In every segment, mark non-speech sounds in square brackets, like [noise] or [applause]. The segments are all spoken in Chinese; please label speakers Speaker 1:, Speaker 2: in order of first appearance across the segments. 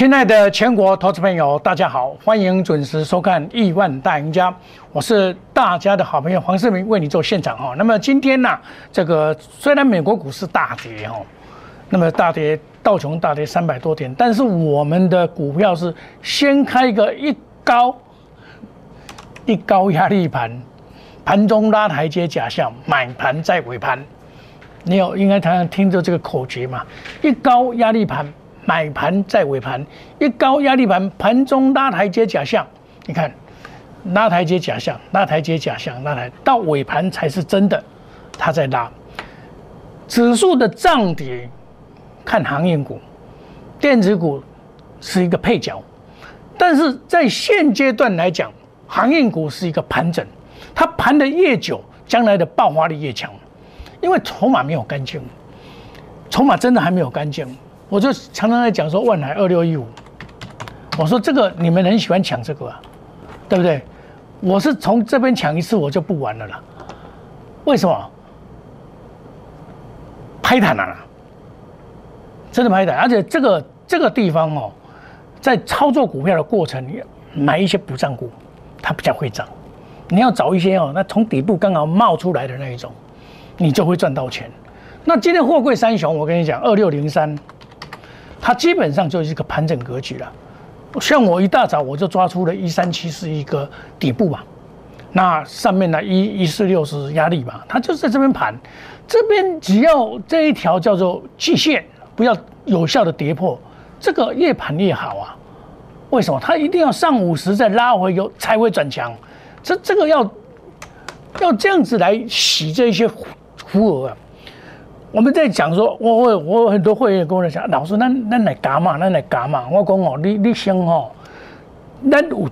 Speaker 1: 亲爱的全国投资朋友，大家好，欢迎准时收看《亿万大赢家》，我是大家的好朋友黄世明，为你做现场哈。那么今天呢，这个虽然美国股市大跌哈，那么大跌道琼大跌三百多点，但是我们的股票是先开一个一高一高压力盘，盘中拉台阶假象，买盘在尾盘。你有应该常常听着这个口诀嘛？一高压力盘。买盘在尾盘，一高压力盘，盘中拉台阶假象。你看，拉台阶假象，拉台阶假象，拉台到尾盘才是真的，它在拉。指数的涨跌看行业股，电子股是一个配角，但是在现阶段来讲，行业股是一个盘整，它盘的越久，将来的爆发力越强，因为筹码没有干净，筹码真的还没有干净。我就常常在讲说万海二六一五，我说这个你们很喜欢抢这个，啊，对不对？我是从这边抢一次我就不玩了啦。为什么？拍坦了，真的拍坦，而且这个这个地方哦，在操作股票的过程，买一些补涨股，它比较会涨。你要找一些哦，那从底部刚好冒出来的那一种，你就会赚到钱。那今天货柜三雄，我跟你讲，二六零三。它基本上就是一个盘整格局了，像我一大早我就抓出了一三七是一个底部嘛，那上面呢一一四六是压力嘛，它就是在这边盘，这边只要这一条叫做季线不要有效的跌破，这个越盘越好啊。为什么？它一定要上五十再拉回有才会转强，这这个要要这样子来洗这些浮额啊。我们在讲说，我我我很多会员跟我讲，老师，那那来加嘛，那来加嘛。我讲哦，你你先哦，咱有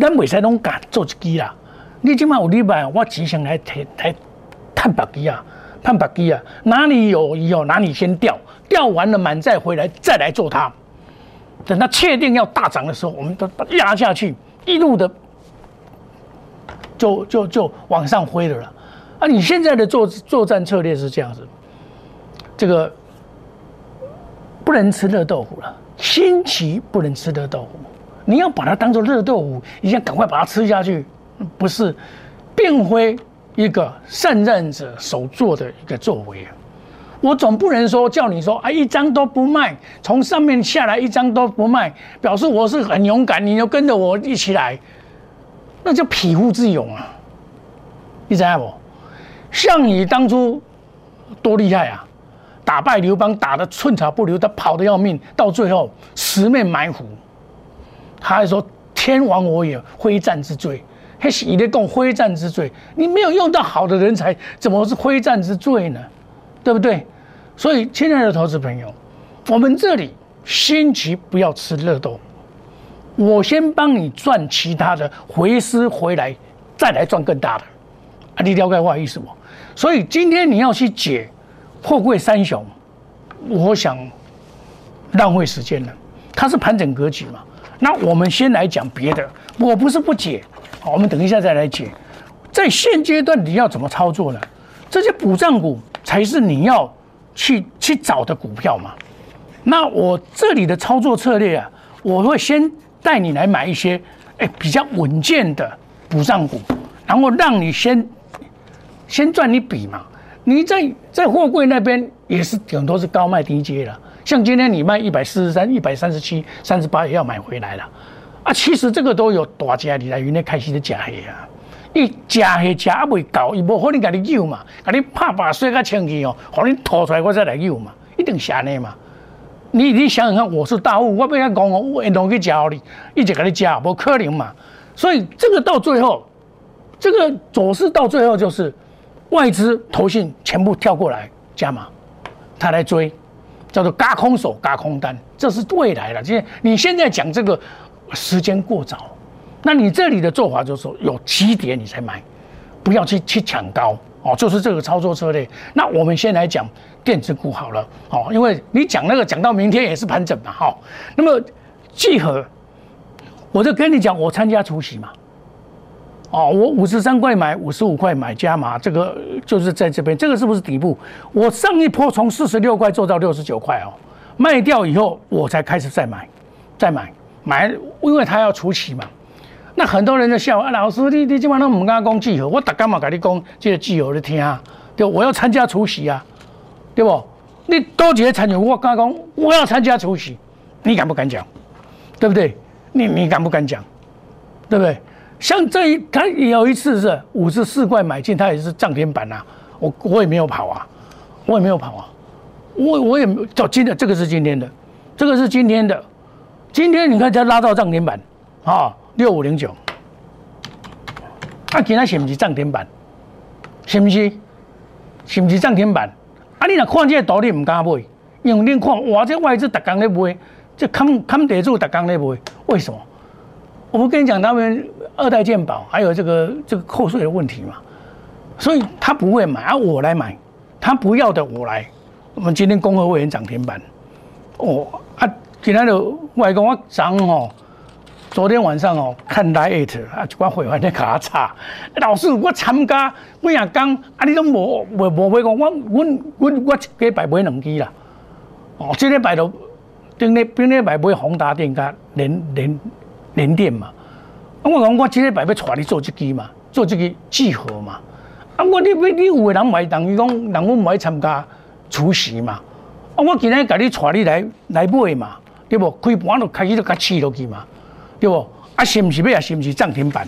Speaker 1: 咱未使拢加做一支啦。你起码有礼拜，我只想来提来探白机啊，探白机啊，哪里有以后哪里先钓，钓完了满再回来再来做它。等它确定要大涨的时候，我们都压下去，一路的就就就往上飞了了。啊，你现在的作作战策略是这样子。这个不能吃热豆腐了，新奇不能吃热豆腐，你要把它当做热豆腐，你想赶快把它吃下去，不是，并非一个胜任者所做的一个作为。我总不能说叫你说啊，一张都不卖，从上面下来一张都不卖，表示我是很勇敢，你要跟着我一起来，那叫匹夫之勇啊！你知道不？项羽当初多厉害啊！打败刘邦，打得寸草不留，他跑得要命，到最后十面埋伏。他还说：“天亡我也，非战之罪。”还是你在讲非战之罪？你没有用到好的人才，怎么是非战之罪呢？对不对？所以，亲爱的投资朋友，我们这里先急不要吃热豆，我先帮你赚其他的，回师回来再来赚更大的。啊，你了解我意思不？所以今天你要去解。货柜三雄，我想浪费时间了。它是盘整格局嘛？那我们先来讲别的。我不是不解，我们等一下再来解。在现阶段你要怎么操作呢？这些补涨股才是你要去去找的股票嘛？那我这里的操作策略啊，我会先带你来买一些哎比较稳健的补涨股，然后让你先先赚一笔嘛。你在在货柜那边也是很多是高卖低接了，像今天你卖一百四十三、一百三十七、三十八也要买回来了，啊，其实这个都有大家你来云内开始的假黑啊，一假黑假未够，伊无可能给你救嘛，给你拍把水个清气哦，给你吐出来我再来救嘛，一定是安尼嘛。你你想想看，我是大户，我不要讲哦，我弄去教你，一直给你教，不可能嘛。所以这个到最后，这个走势到最后就是。外资投信全部跳过来加码，他来追，叫做嘎空手嘎空单，这是未来了。现你现在讲这个时间过早，那你这里的做法就是说有基点你才买，不要去去抢高哦，就是这个操作策略。那我们先来讲电子股好了哦，因为你讲那个讲到明天也是盘整嘛哈。那么聚合，我就跟你讲，我参加除夕嘛。哦，我五十三块买，五十五块买加码，这个就是在这边，这个是不是底部？我上一波从四十六块做到六十九块哦，卖掉以后我才开始再买，再买买，因为他要除息嘛。那很多人在笑啊，老师你你今晚都唔敢讲季合，我大干嘛跟你讲这个季合的听啊？对，我要参加除夕啊，对不？你多几个参与，我刚讲我要参加除夕，你敢不敢讲？对不对？你你敢不敢讲？对不对？像这一他有一次是五十四块买进，他也是涨停板呐，我我也没有跑啊，我也没有跑啊，我我也找今天这个是今天的，这个是今天的，今天你看才拉到涨停板啊。六五零九，啊，今仔是不是涨停板？是不是？是不是涨停板？啊，你若看这个道理唔敢买，因为你看哇，这外资逐工咧买，这看看地主逐工咧买，为什么？我不跟你讲他们二代健保还有这个这个扣税的问题嘛，所以他不会买，啊，我来买，他不要的我来。我们今天工和会员涨停板，哦，啊，今天就外公我涨哦。昨天晚上哦，看 l i t 啊，就把会员在卡查。老师，我参加我也讲，啊，你都无无无买讲，我我我我一礼拜买两支啦。哦，这礼拜都顶礼顶礼拜买宏达电加联联联电嘛。我讲我这礼拜要带你做这支嘛，做这个聚合嘛。啊，我你你有个人买，等于讲人我买参加厨师嘛。啊，我今天甲你带你来来买嘛，对不？开盘就开始就甲试落去嘛。对不？啊，是不是要啊？是不是涨停板？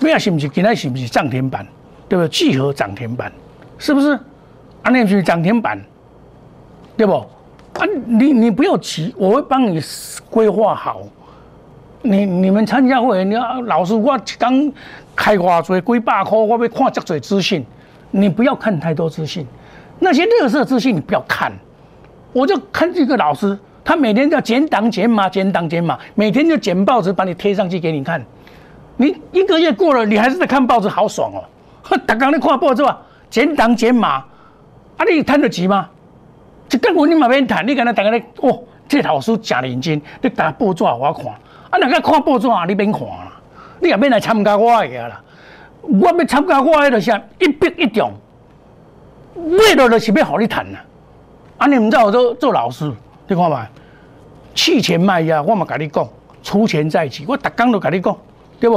Speaker 1: 要啊？是不是今天是不是涨停板？对不？聚合涨停板，是不是？啊，那是涨停板，对不？啊，你你不要急，我会帮你规划好。你你们参加会，你要老师，我刚开花做几百块，我要看这多资讯，你不要看太多资讯，那些热色资讯你不要看，我就看这个老师。他每天要减档减码，减档减码，每天就剪报纸把你贴上去给你看。你一个月过了，你还是在看报纸，[laughs] 好爽哦！大刚你看报纸吧，减档减码，啊，你谈得急吗？这跟我你马边谈，你跟他大家咧，哦，这老师假认真，你打报纸我看，啊，那个看报纸啊，你免看啦，你也免来参加我个啦。我要参加我个就是一兵一将，为了就是要好你谈呐。啊，你唔知我做做老师。你看嘛，弃权卖压，我嘛跟你讲，出钱在即，我逐工都跟你讲，对不？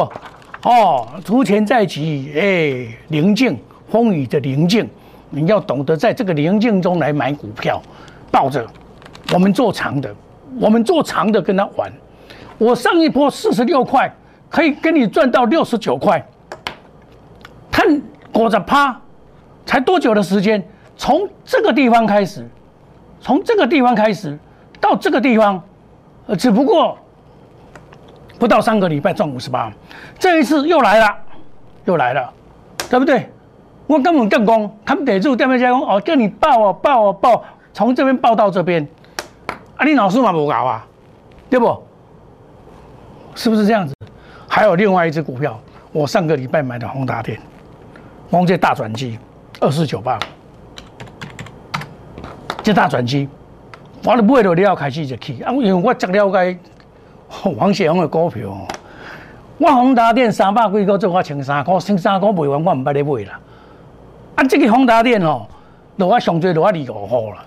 Speaker 1: 哦，出钱在即，哎，宁静，风雨的宁静，你要懂得在这个宁静中来买股票，抱着，我们做长的，我们做长的跟他玩。我上一波四十六块，可以跟你赚到六十九块，看裹着趴，才多久的时间？从这个地方开始。从这个地方开始到这个地方，呃，只不过不到三个礼拜赚五十八，这一次又来了，又来了，对不对？我根本更攻，他们得住对面加工哦，叫你报哦，报哦，报，从这边报到这边，啊，你老师嘛不搞啊，对不？是不是这样子？还有另外一只股票，我上个礼拜买的宏达电，光这大转机，二四九八。这大转机，我都买了了开始就去，啊，因为我只了解 [laughs] 王雪红的股票，我宏达电三百几个做我千三股，千三股卖完我唔捌咧买啦。啊，这个宏达电哦，落啊上最落啊二五号啦，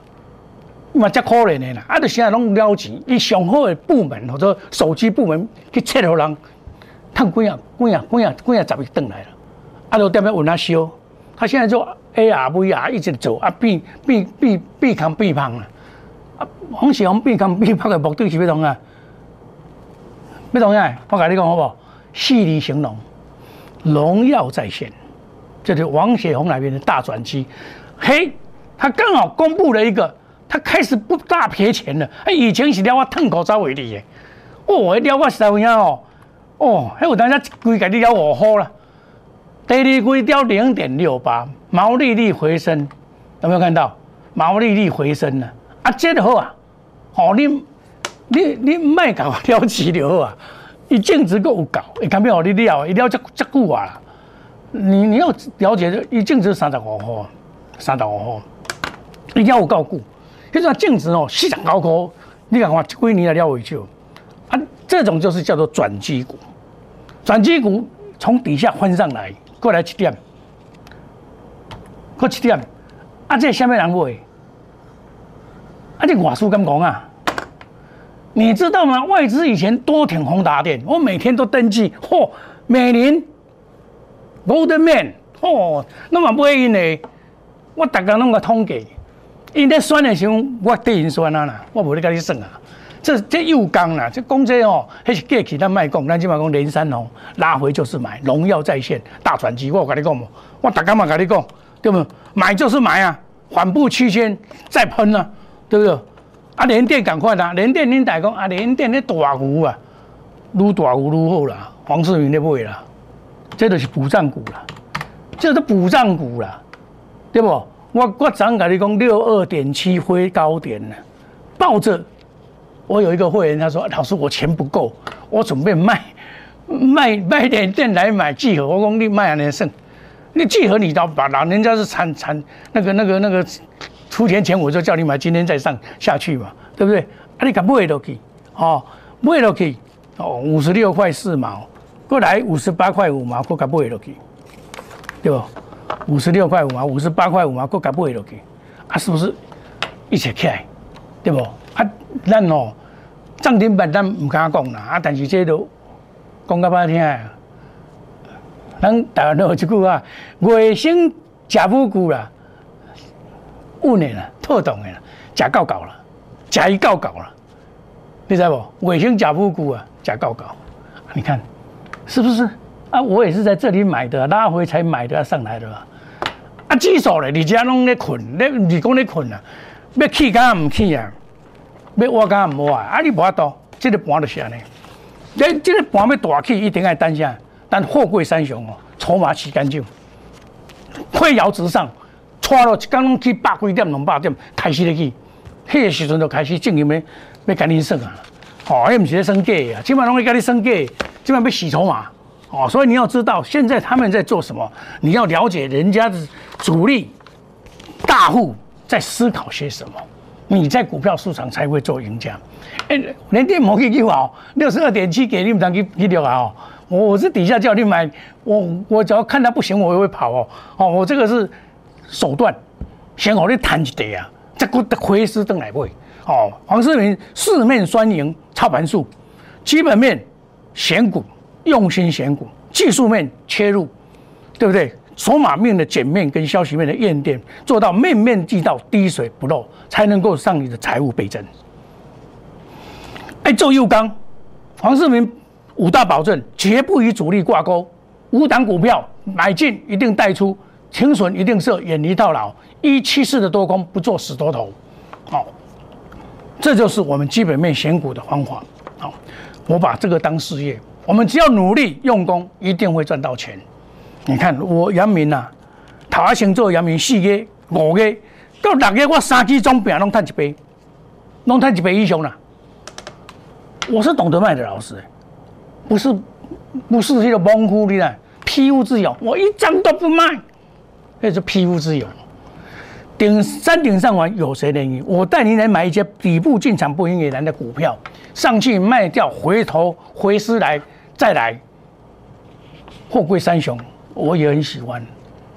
Speaker 1: 嘛真可怜的啦。啊，就现在拢了钱，伊上好的部门或者手机部门去切互人，赚几啊几啊几啊几啊十亿转来了，啊，就踮咧问他修，他现在做。A R V R 一直做啊，变变变变康变胖啊！啊，红喜红变康变胖的目的是咩同啊？咩同啊？我跟你讲好不好？细腻形容，荣耀在线，这是王雪红那边的大转机。嘿，他刚好公布了一个，他开始不大赔钱了。哎，以前是了我吞口罩为例的，哦，了我三分呀哦，哦，还有大家规个你了五号了。第二季掉零点六八，毛利率回升，有没有看到？毛利率回升了啊，这就好啊！哦，你你你卖搞了起就好啊！伊净值够高，你看没有？你了，一定要这这久啊！你你要了解，伊净值三十五号，三十五号，一定要有够久。现在净值哦，市场高高，你看看几年来了维修啊，这种就是叫做转机股，转机股从底下翻上来。过来七点，过七点，啊！这下面人买？啊！这外资敢讲啊？你知道吗？外资以前多挺宏达电，我每天都登记，嚯，美林、Goldman，嚯，那么不因呢？我大家弄个统计，因咧算的时候，我对因算啊啦，我无咧甲你算啊。这这又刚啦，这讲这哦，迄是过去咱卖讲，咱即马讲连山哦，拉回就是买，荣耀在线，大转机，我有跟你讲无？我大家嘛跟你讲，对不？买就是买啊，缓步区间再喷啊，对不对？啊，连电赶快啦，连电恁大讲啊，连电咧大牛啊，愈大牛愈好啦，黄世明咧买啦，这都是补涨股啦，这是补涨股啦。对不？我我早跟你讲六二点七灰高点呢，抱着。我有一个会员，他说：“老师，我钱不够，我准备卖卖卖点店来买聚合。”我讲你卖安尼剩，你聚合你到把老人家是产产那个那个那个出钱钱，我就叫你买，今天再上下去嘛，对不对？啊，你敢买落去？哦，买落去哦，五十六块四毛，过来五十八块五毛，我敢买落去，对不？五十六块五毛，五十八块五毛，够甲买落去，啊，是不是一起起来，对不？啊，咱哦，涨停板咱唔敢讲啦，啊，但是这都讲甲歹听。咱台湾有一句啊，卫星食不久啦，稳的啦，透动的啦，食够够啦，食一够够啦，你知不？卫星食不久啊，食够够，你看是不是？啊，我也是在这里买的，拉回才买的上来的。啊，技术咧，你家拢咧困，你你讲咧困啊，要起敢唔起啊？要挖敢唔挖？啊，啊你无法度，这个盘就是安尼。你这个盘要大起，一定要等下。但货柜三雄哦，筹码洗干净，飞摇直上，拖了一刚拢去百几点、两百点，开始咧去，迄个时阵就开始正要要赶紧算啊。哦，迄毋是咧算价啊，起码拢会甲你算价，起码要洗筹码。哦，所以你要知道现在他们在做什么，你要了解人家的主力大户在思考些什么，你在股票市场才会做赢家。哎，连电摩一句话哦，六十二点七给你们当去去掉啊哦，我我是底下叫你买，我我只要看它不行，我也会跑哦。哦，我这个是手段，先好你谈一点啊，这个的回师登来会哦。黄世明四面双赢，操盘术，基本面选股。用心选股，技术面切入，对不对？筹码面的减面跟消息面的验电，做到面面俱到，滴水不漏，才能够上你的财务倍增。哎，周佑刚、黄世明五大保证，绝不与主力挂钩，五档股票买进一定带出，停损一定设，远离套牢，一七四的多空不做死多头。好，这就是我们基本面选股的方法。好，我把这个当事业。我们只要努力用功，一定会赚到钱。你看我杨明呐，头下先做杨明四个、五个，到六个我三支总饼拢赚一杯，拢赚一杯以上啦。我是懂得卖的老师，不是不是那个蒙糊的啦，批物自由，我一张都不卖，那是批物自由。顶山顶上完有谁能赢？我带您来买一些底部进场不赢也难的股票，上去卖掉，回头回师来。再来，货柜三雄我也很喜欢，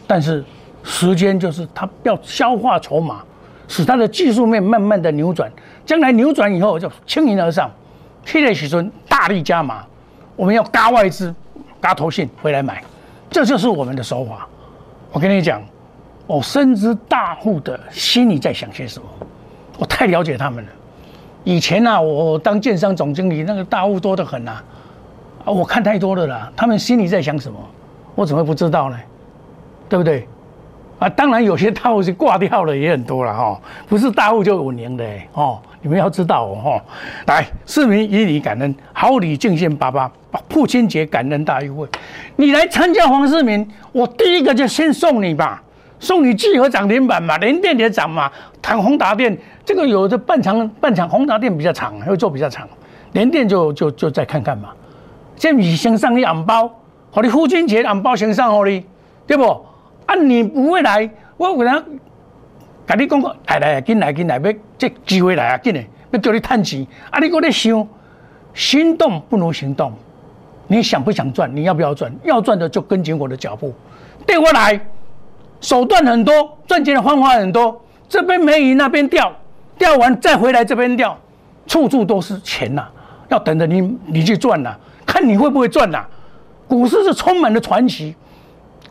Speaker 1: 但是时间就是它要消化筹码，使它的技术面慢慢的扭转，将来扭转以后就轻盈而上。现在许尊大力加码，我们要嘎外资、嘎投信回来买，这就是我们的手法。我跟你讲，我深知大户的心里在想些什么，我太了解他们了。以前呢，我当建商总经理，那个大户多得很啊。啊，我看太多了啦，他们心里在想什么，我怎么会不知道呢？对不对？啊，当然有些大户是挂掉了也很多了哈，不是大户就五年的哦，你们要知道哦哈。来，市民以礼感恩，好礼敬献爸爸，父亲节感恩大优惠，你来参加黄世明，我第一个就先送你吧，送你聚合涨停板嘛，连电也涨嘛，谈宏达电这个有的半场半场宏达电比较长，会做比较长，连电就就就再看看嘛。这不是先送你红包，和你父亲节红包先送给你，对不？啊，你不会来，我可能跟你讲过，来来，进来进来，要这机会来啊，进来，要叫你赚钱。啊，你搁在想，心动不如行动。你想不想赚？你要不要赚？要赚的就跟紧我的脚步，对我来，手段很多，赚钱的方法很多。这边没鱼，那边钓，钓完再回来这边钓。处处都是钱呐，要等着你你去赚呐，看你会不会赚呐。股市是充满了传奇，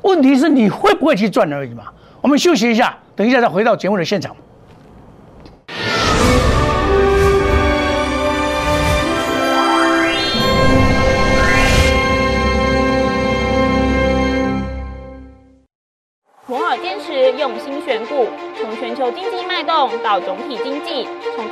Speaker 1: 问题是你会不会去赚而已嘛。我们休息一下，等一下再回到节目的现场。
Speaker 2: 摩尔坚持用心选股，从全球经济脉动到总体经济，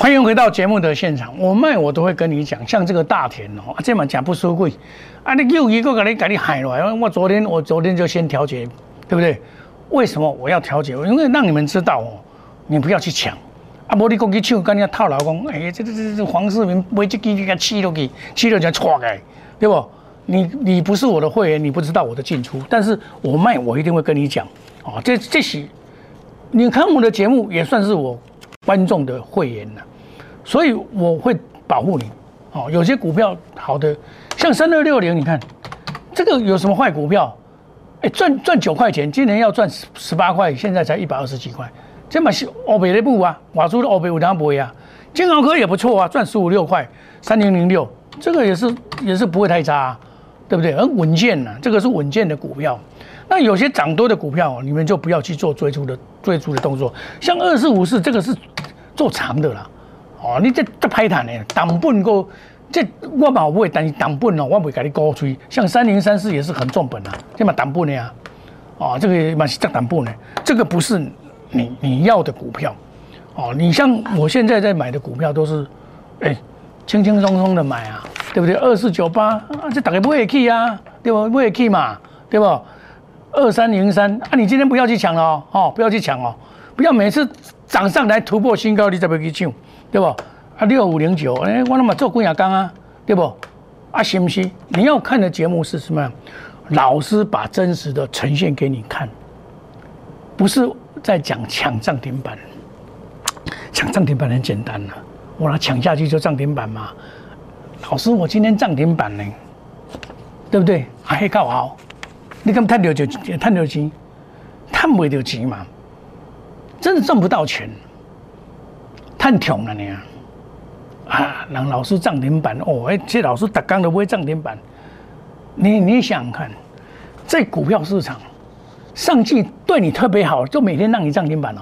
Speaker 1: 欢迎回到节目的现场，我卖我都会跟你讲，像这个大田哦，这嘛讲不收贵，啊，你又一个给你给你喊了，我昨天我昨天就先调节，对不对？为什么我要调节？因为让你们知道哦，你不要去抢，啊，无你讲去抢，跟人家套牢讲，哎呀，这这这这黄世明买这机给气落去，气了就错开，对不？你你不是我的会员，你不知道我的进出，但是我卖我一定会跟你讲，哦，这这些，你看我的节目也算是我观众的会员了。所以我会保护你，哦，有些股票好的，像三二六零，你看这个有什么坏股票？哎，赚赚九块钱，今年要赚十十八块，现在才一百二十几块，这嘛是欧北的布啊，瓦珠的欧北有当不会啊，金豪科也不错啊，赚十五六块，三零零六，这个也是也是不会太差，啊对不对？很稳健呐，这个是稳健的股票。那有些涨多的股票，你们就不要去做追逐的追逐的动作，像二四五四这个是做长的啦。哦，你这这歹谈的，档本个，这我嘛会，但是档本哦，我未甲你高吹。像三零三四也是很重本啊，这嘛档本的呀，哦，这个嘛是这档本的，这个不是你你要的股票，哦，你像我现在在买的股票都是，哎，轻轻松松的买啊，对不对？二四九八啊，这大家不会去啊，对不？不会去嘛，对不？二三零三啊，你今天不要去抢了哦，哦，不要去抢哦，不要每次涨上来突破新高，你再不要去抢。对不？啊，六五零九，哎，我那么做公亚钢啊，对不？啊，行不行？你要看的节目是什么？老师把真实的呈现给你看，不是在讲抢涨停板。抢涨停板很简单呐，我拿抢下去就涨停板嘛。老师，我今天涨停板呢，对不对？还搞好，你敢探六就探六钱，探不到钱嘛？真的赚不到钱。太穷了你啊！啊，让老师涨停板哦，哎，这老师打刚都不会涨停板。你你想想看，在股票市场，上帝对你特别好，就每天让你涨停板哦。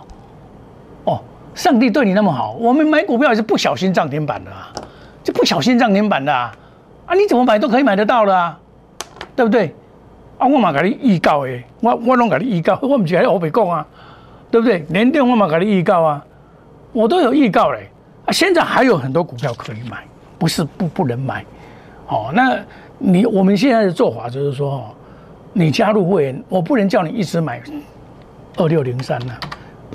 Speaker 1: 哦，上帝对你那么好，我们买股票也是不小心涨停板的啊，就不小心涨停板的啊。啊，你怎么买都可以买得到的啊，对不对？啊，我嘛给你预告诶，我我拢给你预告，我唔是喺我北讲啊，对不对？连电我嘛给你预告啊。我都有预告嘞，啊，现在还有很多股票可以买，不是不不能买，哦，那你我们现在的做法就是说，你加入会员，我不能叫你一直买二六零三呐，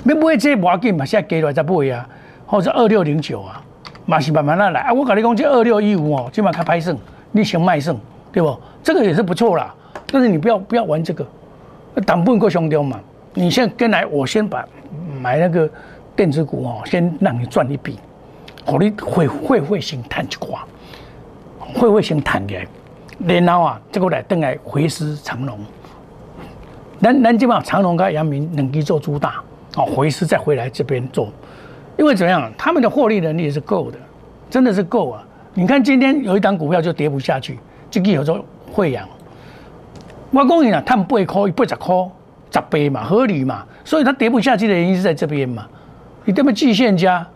Speaker 1: 你不会这要紧嘛，现在给来再买啊，或者二六零九啊，嘛是慢慢来来啊，我跟你讲这二六一五哦，今晚开拍胜，你先卖胜，对不？这个也是不错啦，但是你不要不要玩这个，挡不够兄弟嘛，你先跟来，我先把买那个。电子股哦，先让你赚一笔，好，你会会会先谈一挂，会会先谈的，然后啊，这个来等来回师长龙，咱咱基本上长龙跟阳明能够做主打，哦，回师再回来这边做，因为怎样，他们的获利能力是够的，真的是够啊！你看今天有一档股票就跌不下去，这个有做惠阳，我讲你啊，他们八块八十块十倍嘛，合理嘛，所以它跌不下去的原因是在这边嘛。你这么季线家，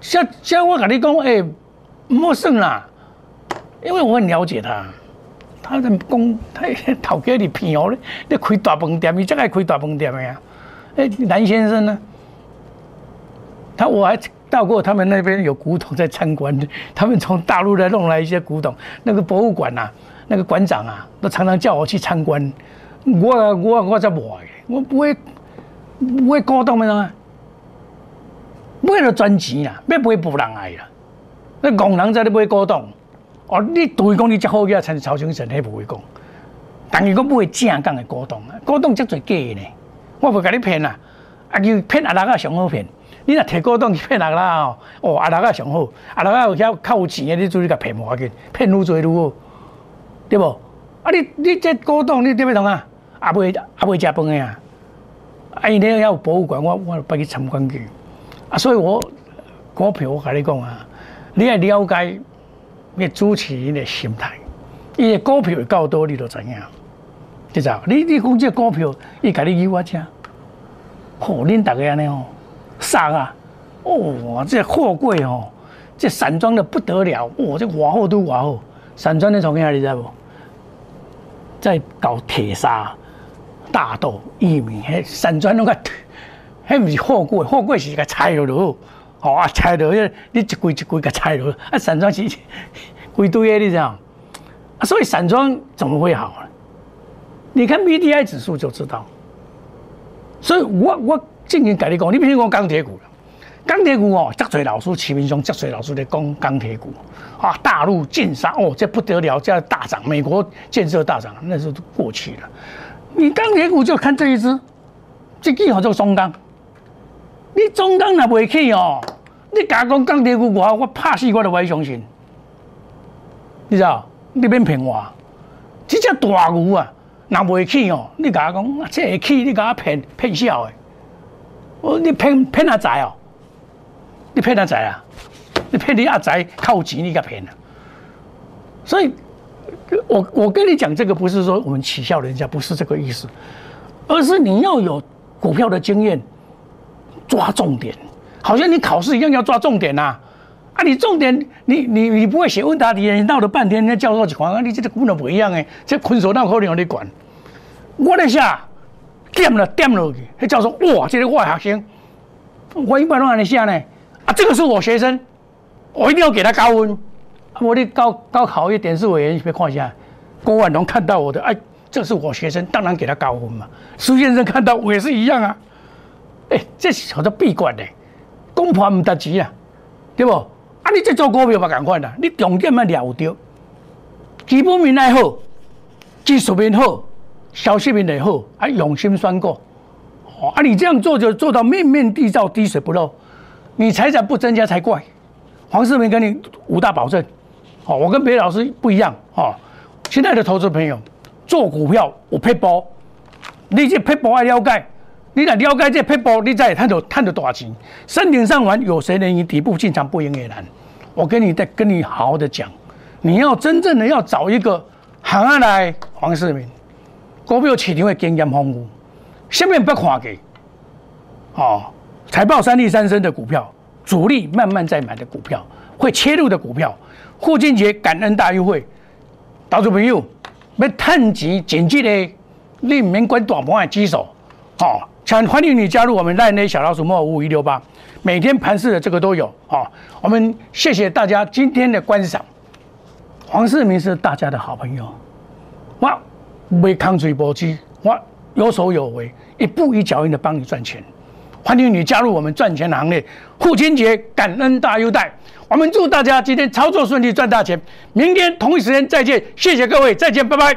Speaker 1: 像像我跟你讲，哎，莫胜啦，因为我很了解他，他在讲，他头家你骗我咧，你开大饭店，你才爱开大饭店的呀？哎，蓝先生呢？他我还到过他们那边有古董在参观，他们从大陆来弄来一些古董，那个博物馆呐，那个馆长啊，都常常叫我去参观。我我我在买，我不会不会古董的啊，买了赚钱啦，要买不人爱啦。那工人在咧买古董，哦，你对讲你只好嘢，才是曹先生，迄不会讲。但是我买正港的古董啊，古董真侪假呢，我不甲你骗啦，啊，就骗阿人啊上好骗。你若摕古董去骗人啦哦，哦阿人啊上好，阿人啊有遐较有钱的，你注意甲骗无要紧，骗愈多愈好，对不？啊你你这古董你点要弄啊？也袂也袂食饭的啊！啊因遐有博物馆，我我不去参观去。所以我股票我甲你讲啊，你要了解你主持人的心态，伊的股票会够多，你就知影。知道？你你讲这股票，伊甲你诱我吃，吼，恁大家安尼哦。上啊！哦，这货柜哦，这散装的不得了哦，这瓦厚都瓦厚。散装的从哪里知不？在搞铁砂、大豆、玉米，嘿，散装那个，迄不是货柜，货柜是个拆落落，哦啊，拆落去，你一柜一柜个拆落，啊，散装是归堆的，你知道？啊，所以散装怎么会好呢？你看 B D I 指数就知道。所以我我。正经甲你讲，你比如讲钢铁股钢铁股哦，真侪老师市面上真侪老师在讲钢铁股啊，大陆建商哦，这不得了，这大涨，美国建设大涨，那时候都过去了。你钢铁股就看这一支，这记好做中钢，你中钢若袂起哦，你假讲钢铁股我我怕死我都袂相信，你知道？你免骗我，这只大牛啊，若袂起哦，你假讲这会起，你甲骗骗笑的。我你骗骗阿仔哦，你骗阿仔啊？你骗你阿仔靠钱，你甲骗了。所以，我我跟你讲这个不是说我们取笑人家，不是这个意思，而是你要有股票的经验，抓重点，好像你考试一样要抓重点呐。啊，你重点你你你不会写问答题，你闹了半天，那教授就讲啊，你这个根本不一样诶，这困手脑壳里让你管，我在下。点了点了去，那教授哇，这个我学生，我一般都安尼写呢。啊，这个是我学生，我一定要给他高分。我的高高考一点数委员别看一下，郭万龙看到我的，哎，这是我学生，当然给他高分嘛。苏先生看到我也是一样啊。哎，这是叫做闭关的，公判唔得钱啊，对不？啊，你这做股票嘛，赶快啦，你重点要了着，基本面爱好，技术面好。消息面也好，啊，用心算过，哦，啊，你这样做就做到面面地照，滴水不漏，你财产不增加才怪。黄世明跟你五大保证，哦，我跟别的老师不一样，哦，现在的投资朋友做股票有配包，你这配包爱了解，你来了解这配包，你再探讨探到多少钱？山顶上玩，有谁能赢底部进场不赢也难。我跟你再跟你好好的讲，你要真正的要找一个行下来，黄世明。股票市场的经验丰富，下面不看给，哦，财报三利三升的股票，主力慢慢在买的股票，会切入的股票，父亲节感恩大优惠，投资朋友要趁钱紧急的，你唔免管大盘的指数，哦，想欢迎你加入我们赖内小老鼠莫五一六八，每天盘市的这个都有，哦，我们谢谢大家今天的观赏，黄世明是大家的好朋友，哇。为抗水搏击，我有手有为，一步一脚印的帮你赚钱。欢迎你加入我们赚钱的行列。父亲节感恩大优待，我们祝大家今天操作顺利，赚大钱。明天同一时间再见，谢谢各位，再见，拜拜。